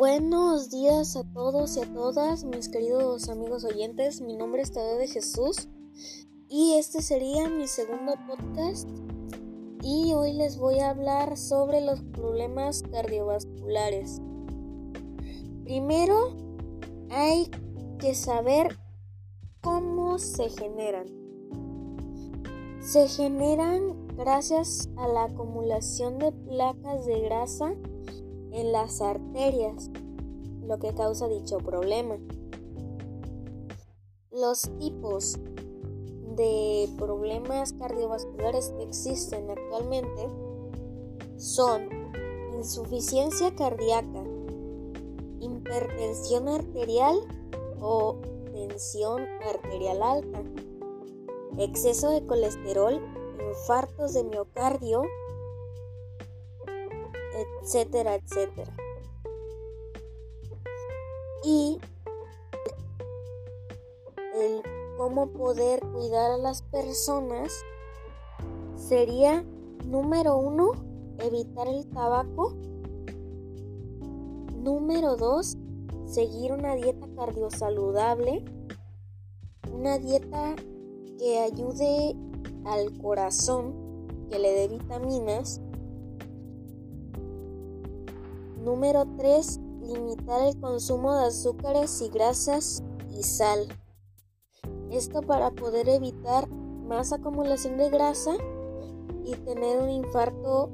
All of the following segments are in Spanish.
Buenos días a todos y a todas, mis queridos amigos oyentes. Mi nombre es Tadeo de Jesús y este sería mi segundo podcast. Y hoy les voy a hablar sobre los problemas cardiovasculares. Primero, hay que saber cómo se generan. Se generan gracias a la acumulación de placas de grasa en las arterias, lo que causa dicho problema. Los tipos de problemas cardiovasculares que existen actualmente son insuficiencia cardíaca, hipertensión arterial o tensión arterial alta, exceso de colesterol, infartos de miocardio, etcétera, etcétera. Y el cómo poder cuidar a las personas sería, número uno, evitar el tabaco. Número dos, seguir una dieta cardiosaludable. Una dieta que ayude al corazón, que le dé vitaminas Número 3. Limitar el consumo de azúcares y grasas y sal. Esto para poder evitar más acumulación de grasa y tener un infarto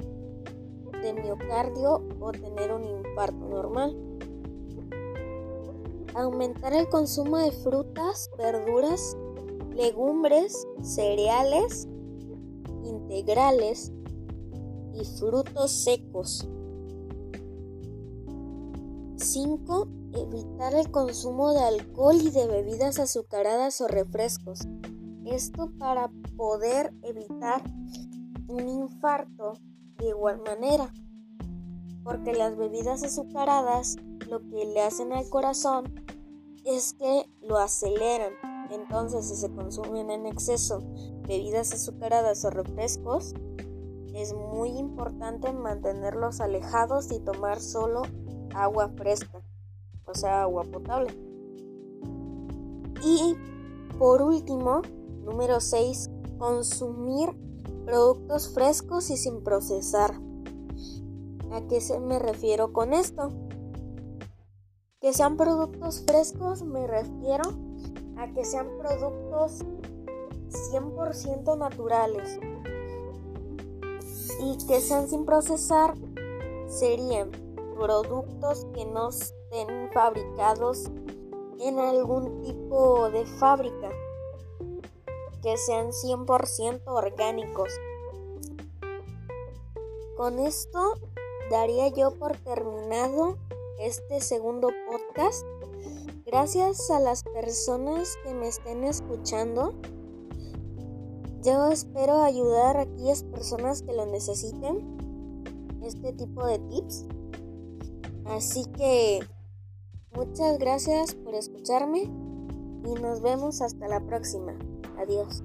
de miocardio o tener un infarto normal. Aumentar el consumo de frutas, verduras, legumbres, cereales integrales y frutos secos. 5. Evitar el consumo de alcohol y de bebidas azucaradas o refrescos. Esto para poder evitar un infarto de igual manera. Porque las bebidas azucaradas lo que le hacen al corazón es que lo aceleran. Entonces si se consumen en exceso bebidas azucaradas o refrescos, es muy importante mantenerlos alejados y tomar solo agua fresca, o sea, agua potable. Y por último, número 6, consumir productos frescos y sin procesar. ¿A qué se me refiero con esto? Que sean productos frescos, me refiero a que sean productos 100% naturales. Y que sean sin procesar serían productos que no estén fabricados en algún tipo de fábrica, que sean 100% orgánicos. Con esto daría yo por terminado este segundo podcast. Gracias a las personas que me estén escuchando. Yo espero ayudar a aquellas personas que lo necesiten. Este tipo de tips. Así que muchas gracias por escucharme y nos vemos hasta la próxima. Adiós.